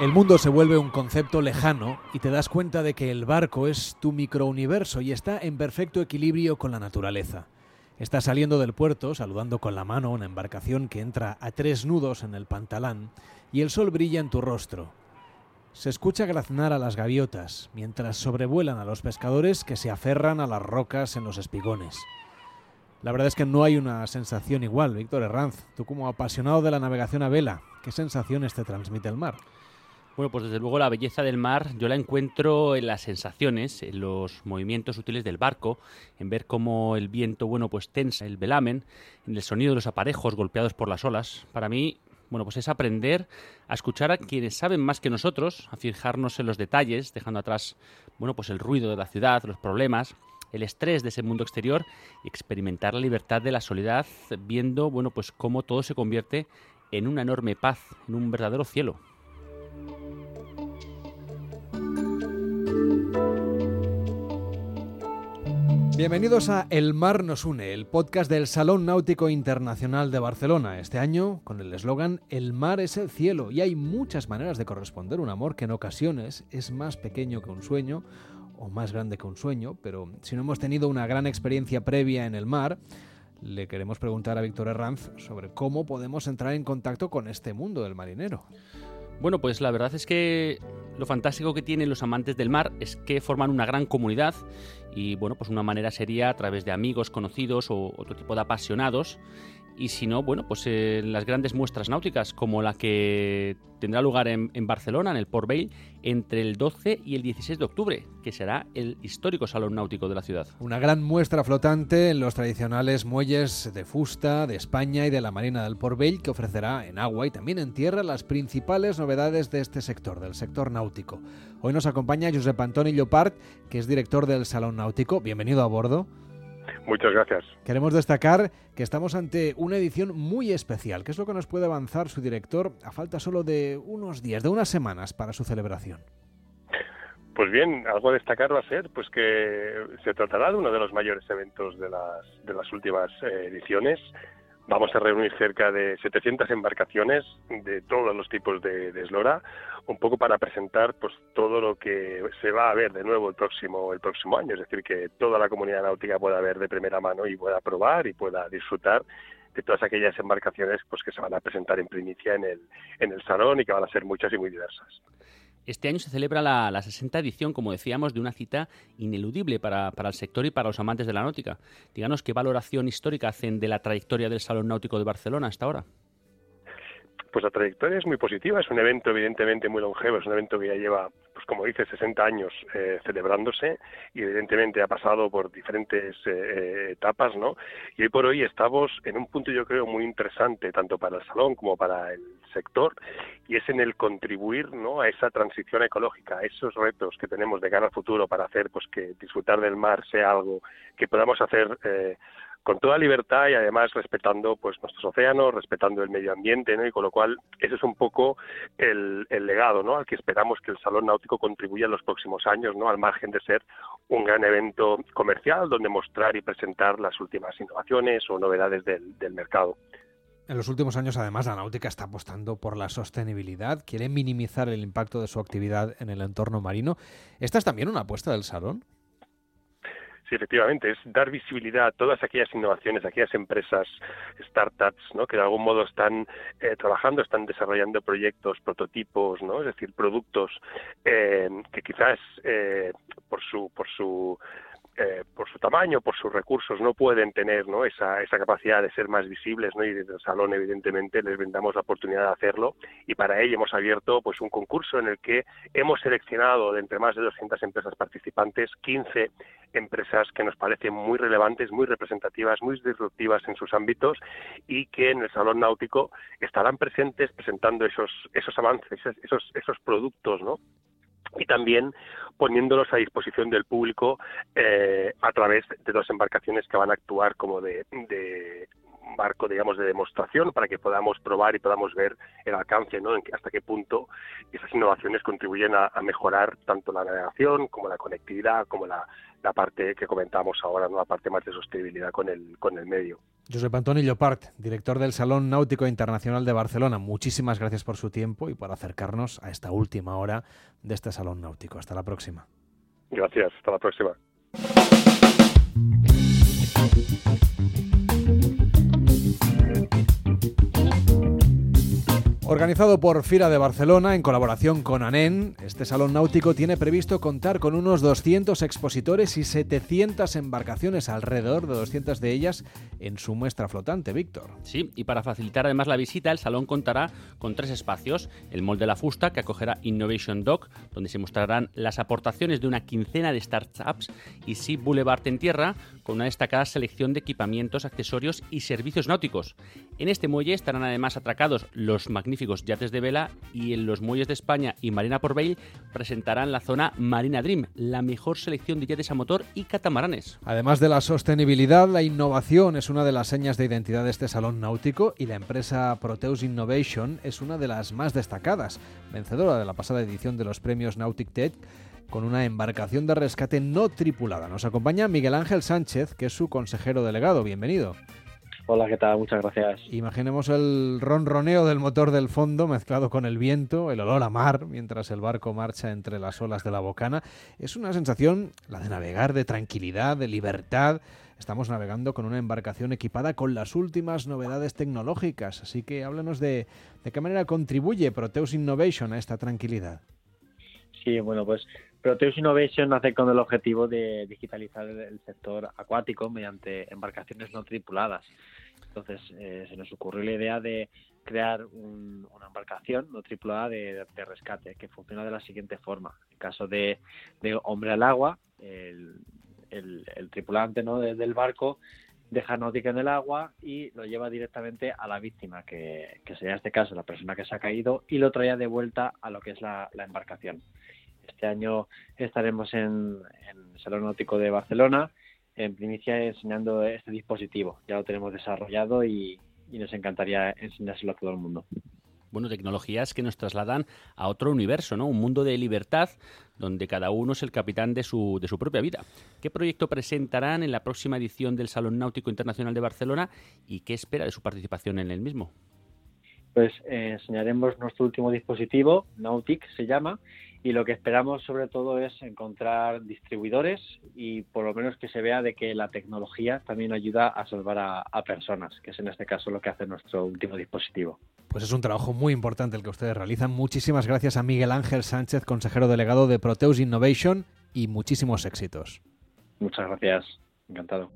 El mundo se vuelve un concepto lejano y te das cuenta de que el barco es tu microuniverso y está en perfecto equilibrio con la naturaleza. Estás saliendo del puerto, saludando con la mano una embarcación que entra a tres nudos en el pantalán y el sol brilla en tu rostro. Se escucha graznar a las gaviotas mientras sobrevuelan a los pescadores que se aferran a las rocas en los espigones. La verdad es que no hay una sensación igual, Víctor Herranz. Tú como apasionado de la navegación a vela, ¿qué sensaciones te transmite el mar? Bueno, pues desde luego la belleza del mar yo la encuentro en las sensaciones, en los movimientos útiles del barco, en ver cómo el viento, bueno, pues tensa el velamen, en el sonido de los aparejos golpeados por las olas. Para mí, bueno, pues es aprender a escuchar a quienes saben más que nosotros, a fijarnos en los detalles, dejando atrás, bueno, pues el ruido de la ciudad, los problemas, el estrés de ese mundo exterior y experimentar la libertad de la soledad, viendo, bueno, pues cómo todo se convierte en una enorme paz, en un verdadero cielo. Bienvenidos a El Mar nos une, el podcast del Salón Náutico Internacional de Barcelona. Este año con el eslogan El mar es el cielo y hay muchas maneras de corresponder un amor que en ocasiones es más pequeño que un sueño o más grande que un sueño, pero si no hemos tenido una gran experiencia previa en el mar, le queremos preguntar a Víctor Herranz sobre cómo podemos entrar en contacto con este mundo del marinero. Bueno, pues la verdad es que lo fantástico que tienen los amantes del mar es que forman una gran comunidad y bueno, pues una manera sería a través de amigos, conocidos o otro tipo de apasionados y si no, bueno, pues en las grandes muestras náuticas, como la que tendrá lugar en, Barcelona, en el Port Vale, entre el 12 y el 16 de octubre, que será el histórico Salón Náutico de la ciudad. Una gran muestra flotante en los tradicionales muelles de fusta de España y de la Marina del Port Vale, que ofrecerá en agua y también en tierra las principales novedades de este sector, del sector náutico. Hoy nos acompaña Josep Antoni Llopart, que es director del Salón Náutico. Bienvenido a bordo. Muchas gracias. Queremos destacar que estamos ante una edición muy especial. ¿Qué es lo que nos puede avanzar su director a falta solo de unos días, de unas semanas para su celebración? Pues bien, algo a destacar va a ser pues que se tratará de uno de los mayores eventos de las, de las últimas eh, ediciones. Vamos a reunir cerca de 700 embarcaciones de todos los tipos de, eslora, un poco para presentar pues todo lo que se va a ver de nuevo el próximo el próximo año, es decir, que toda la comunidad náutica pueda ver de primera mano y pueda probar y pueda disfrutar de todas aquellas embarcaciones pues que se van a presentar en primicia en el en el salón y que van a ser muchas y muy diversas. Este año se celebra la, la 60 edición, como decíamos, de una cita ineludible para, para, el sector y para los amantes de la náutica. Díganos qué valoración histórica hacen de la trayectoria del Salón Náutico de Barcelona hasta ahora. Pues la trayectoria es muy positiva, es un evento evidentemente muy longevo, es un evento que ya lleva, pues como dice, 60 años eh, celebrándose y evidentemente ha pasado por diferentes eh, eh, etapas, ¿no? Y hoy por hoy estamos en un punto yo creo muy interesante, tanto para el salón como para el sector, y es en el contribuir ¿no? a esa transición ecológica, a esos retos que tenemos de cara al futuro para hacer pues que disfrutar del mar sea algo que podamos hacer eh, con toda libertad y además respetando pues nuestros océanos, respetando el medio ambiente, ¿no? Y con lo cual ese es un poco el, legado, ¿no? Al que esperamos que el Salón Náutico contribuya en los próximos años, ¿no? Al margen de ser un gran evento comercial donde mostrar y presentar las últimas innovaciones o novedades del, del mercado. En los últimos años, además, la náutica está apostando por la sostenibilidad, quiere minimizar el impacto de su actividad en el entorno marino. ¿Esta es también una apuesta del salón? Sí, efectivamente, es dar visibilidad a todas aquellas innovaciones, a aquellas empresas, startups, ¿no? que de algún modo están eh, trabajando, están desarrollando proyectos, prototipos, ¿no? es decir, productos eh, que quizás eh, por su por su eh, por su tamaño, por sus recursos, no pueden tener ¿no? Esa, esa capacidad de ser más visibles, ¿no? y desde el salón, evidentemente, les brindamos la oportunidad de hacerlo, y para ello hemos abierto pues, un concurso en el que hemos seleccionado de entre más de 200 empresas participantes 15 empresas que nos parecen muy relevantes, muy representativas, muy disruptivas en sus ámbitos y que en el salón náutico estarán presentes presentando esos, esos avances, esos, esos productos, ¿no? y también poniéndolos a disposición del público eh, a través de dos embarcaciones que van a actuar como de, de marco, digamos, de demostración para que podamos probar y podamos ver el alcance, ¿no? En hasta qué punto esas innovaciones contribuyen a, mejorar tanto la navegación como la conectividad, como la, la parte que comentamos ahora, ¿no? La parte más de sostenibilidad con el, con el medio. Josep Antonio Llopart, director del Salón Náutico Internacional de Barcelona. Muchísimas gracias por su tiempo y por acercarnos a esta última hora de este Salón Náutico. Hasta la próxima. Gracias, hasta la próxima. Organizado por Fira de Barcelona en colaboración con ANEN, este salón náutico tiene previsto contar con unos 200 expositores y 700 embarcaciones, alrededor de 200 de ellas en su muestra flotante, Víctor. Sí, y para facilitar además la visita, el salón contará con tres espacios. El Mall de la Fusta, que acogerá Innovation Dock, donde se mostrarán las aportaciones de una quincena de startups, y Sea Boulevard en tierra, con una destacada selección de equipamientos, accesorios y servicios náuticos. En este muelle estarán además atracados los magníficos yates de vela y en los muelles de España y Marina por Bay presentarán la zona Marina Dream, la mejor selección de yates a motor y catamaranes. Además de la sostenibilidad, la innovación es una de las señas de identidad de este salón náutico y la empresa Proteus Innovation es una de las más destacadas, vencedora de la pasada edición de los premios Nautic Tech con una embarcación de rescate no tripulada. Nos acompaña Miguel Ángel Sánchez, que es su consejero delegado. Bienvenido. Hola, ¿qué tal? Muchas gracias. Imaginemos el ronroneo del motor del fondo mezclado con el viento, el olor a mar, mientras el barco marcha entre las olas de la bocana. Es una sensación, la de navegar, de tranquilidad, de libertad. Estamos navegando con una embarcación equipada con las últimas novedades tecnológicas, así que háblanos de, de qué manera contribuye Proteus Innovation a esta tranquilidad. Sí, bueno, pues Proteus Innovation nace con el objetivo de digitalizar el sector acuático mediante embarcaciones no tripuladas. Entonces eh, se nos ocurrió la idea de crear una embarcación no tripulada de, rescate que funciona de la siguiente forma. En caso de, hombre al agua, el, tripulante ¿no? del barco deja náutica en el agua y lo lleva directamente a la víctima, que, sería en este caso la persona que se ha caído, y lo traía de vuelta a lo que es la, embarcación. Este año estaremos en, en el Salón Náutico de Barcelona en primicia enseñando este dispositivo. Ya lo tenemos desarrollado y, nos encantaría enseñárselo a todo el mundo. Bueno, tecnologías que nos trasladan a otro universo, ¿no? Un mundo de libertad donde cada uno es el capitán de su, de su propia vida. ¿Qué proyecto presentarán en la próxima edición del Salón Náutico Internacional de Barcelona y qué espera de su participación en el mismo? Pues eh, enseñaremos nuestro último dispositivo, Nautic se llama, y lo que esperamos sobre todo es encontrar distribuidores y por lo menos que se vea de que la tecnología también ayuda a salvar a, personas, que es en este caso lo que hace nuestro último dispositivo. Pues es un trabajo muy importante el que ustedes realizan. Muchísimas gracias a Miguel Ángel Sánchez, consejero delegado de Proteus Innovation y muchísimos éxitos. Muchas gracias, encantado.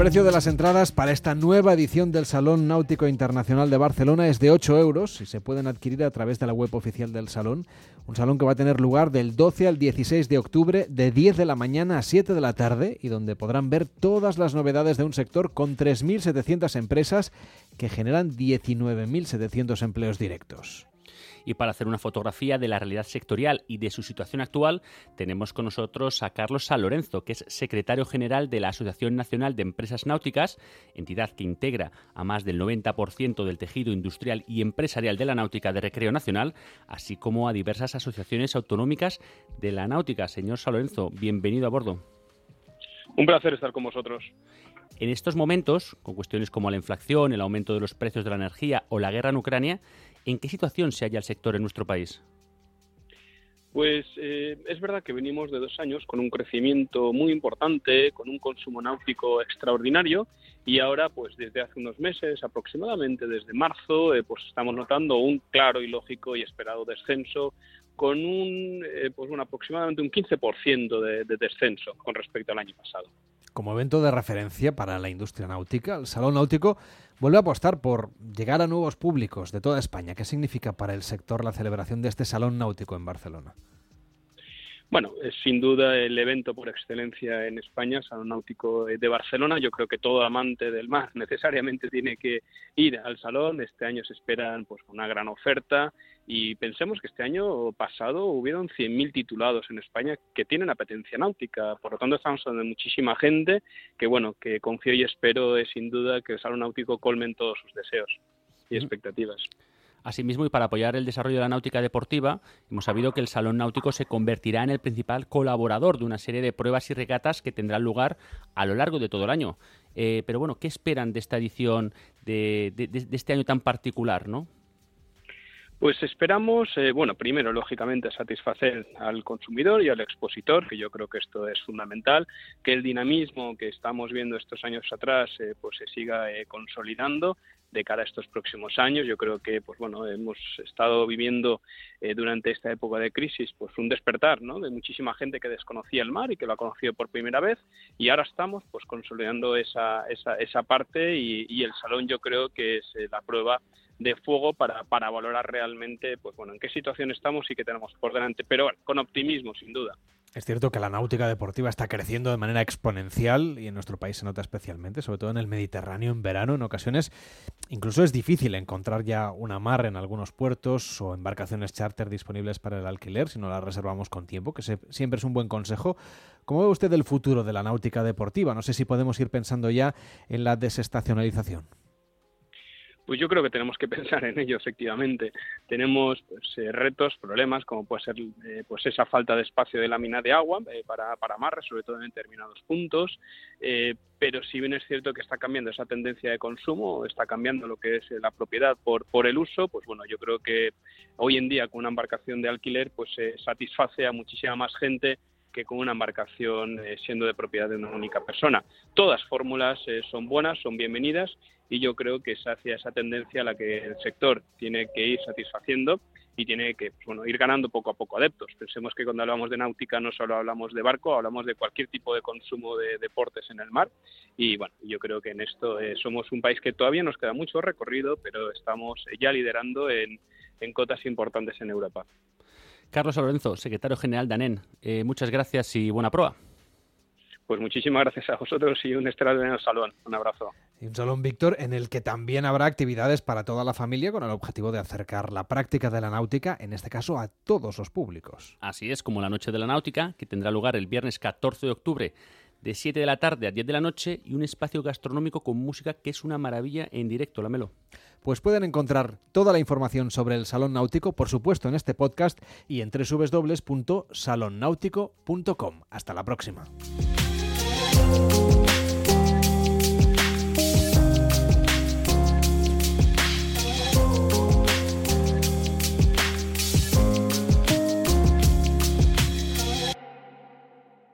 Precio de las entradas para esta nueva edición del Salón Náutico Internacional de Barcelona es de 8 euros y se pueden adquirir a través de la web oficial del salón. Un salón que va a tener lugar del 12 al 16 de octubre de 10 de la mañana a 7 de la tarde y donde podrán ver todas las novedades de un sector con 3.700 empresas que generan 19.700 empleos directos. Y para hacer una fotografía de la realidad sectorial y de su situación actual, tenemos con nosotros a Carlos San Lorenzo, que es secretario general de la Asociación Nacional de Empresas Náuticas, entidad que integra a más del 90% del tejido industrial y empresarial de la náutica de recreo nacional, así como a diversas asociaciones autonómicas de la náutica. Señor San Lorenzo, bienvenido a bordo. Un placer estar con vosotros. En estos momentos, con cuestiones como la inflación, el aumento de los precios de la energía o la guerra en Ucrania, ¿En qué situación se halla el sector en nuestro país? Pues eh, es verdad que venimos de dos años con un crecimiento muy importante, con un consumo náutico extraordinario y ahora, pues desde hace unos meses, aproximadamente desde marzo, eh, pues estamos notando un claro y lógico y esperado descenso con un, eh, pues un aproximadamente un 15% de, de descenso con respecto al año pasado. Como evento de referencia para la industria náutica, el Salón Náutico vuelve a apostar por llegar a nuevos públicos de toda España. ¿Qué significa para el sector la celebración de este Salón Náutico en Barcelona? Bueno, es sin duda el evento por excelencia en España, Salón Náutico de Barcelona. Yo creo que todo amante del mar necesariamente tiene que ir al salón. Este año se esperan pues una gran oferta y pensemos que este año pasado hubieron 100.000 titulados en España que tienen apetencia náutica. Por lo tanto, estamos hablando de muchísima gente que, bueno, que confío y espero es sin duda que el Salón Náutico colmen todos sus deseos y expectativas. Asimismo, y para apoyar el desarrollo de la náutica deportiva, hemos sabido que el Salón Náutico se convertirá en el principal colaborador de una serie de pruebas y regatas que tendrán lugar a lo largo de todo el año. Eh, pero bueno, ¿qué esperan de esta edición de, este año tan particular, no? Pues esperamos, eh, bueno, primero, lógicamente, satisfacer al consumidor y al expositor, que yo creo que esto es fundamental, que el dinamismo que estamos viendo estos años atrás, eh, pues se siga consolidando de cara a estos próximos años. Yo creo que, pues bueno, hemos estado viviendo durante esta época de crisis, pues un despertar, ¿no? De muchísima gente que desconocía el mar y que lo ha conocido por primera vez, y ahora estamos, pues, consolidando esa esa, esa parte y, y el salón yo creo que es la prueba de fuego para, para valorar realmente pues bueno en qué situación estamos y qué tenemos por delante pero bueno, con optimismo sin duda es cierto que la náutica deportiva está creciendo de manera exponencial y en nuestro país se nota especialmente, sobre todo en el Mediterráneo en verano. En ocasiones incluso es difícil encontrar ya una mar en algunos puertos o embarcaciones charter disponibles para el alquiler si no las reservamos con tiempo, que siempre es un buen consejo. ¿Cómo ve usted el futuro de la náutica deportiva? No sé si podemos ir pensando ya en la desestacionalización. Pues yo creo que tenemos que pensar en ello, efectivamente. Tenemos pues, eh, retos, problemas, como puede ser eh, pues esa falta de espacio de lámina de agua eh, para, para amarre, sobre todo en determinados puntos. pero si bien es cierto que está cambiando esa tendencia de consumo, está cambiando lo que es la propiedad por, por el uso, pues bueno, yo creo que hoy en día con una embarcación de alquiler pues satisface a muchísima más gente que con una embarcación siendo de propiedad de una única persona. Todas fórmulas son buenas, son bienvenidas y yo creo que es hacia esa tendencia la que el sector tiene que ir satisfaciendo y tiene que pues, bueno, ir ganando poco a poco adeptos. Pensemos que cuando hablamos de náutica no solo hablamos de barco, hablamos de cualquier tipo de consumo de deportes en el mar y bueno, yo creo que en esto eh, somos un país que todavía nos queda mucho recorrido, pero estamos ya liderando en, cotas importantes en Europa. Carlos Lorenzo, secretario general de ANEN, eh, muchas gracias y buena prueba. Pues muchísimas gracias a vosotros y un extraordinario salón. Un abrazo. Y un salón, Víctor, en el que también habrá actividades para toda la familia con el objetivo de acercar la práctica de la náutica, en este caso, a todos los públicos. Así es, como la Noche de la Náutica, que tendrá lugar el viernes 14 de octubre de 7 de la tarde a 10 de la noche y un espacio gastronómico con música que es una maravilla en directo, Lamelo. Pues pueden encontrar toda la información sobre el Salón Náutico, por supuesto, en este podcast y en www.salonnáutico.com. Hasta la próxima.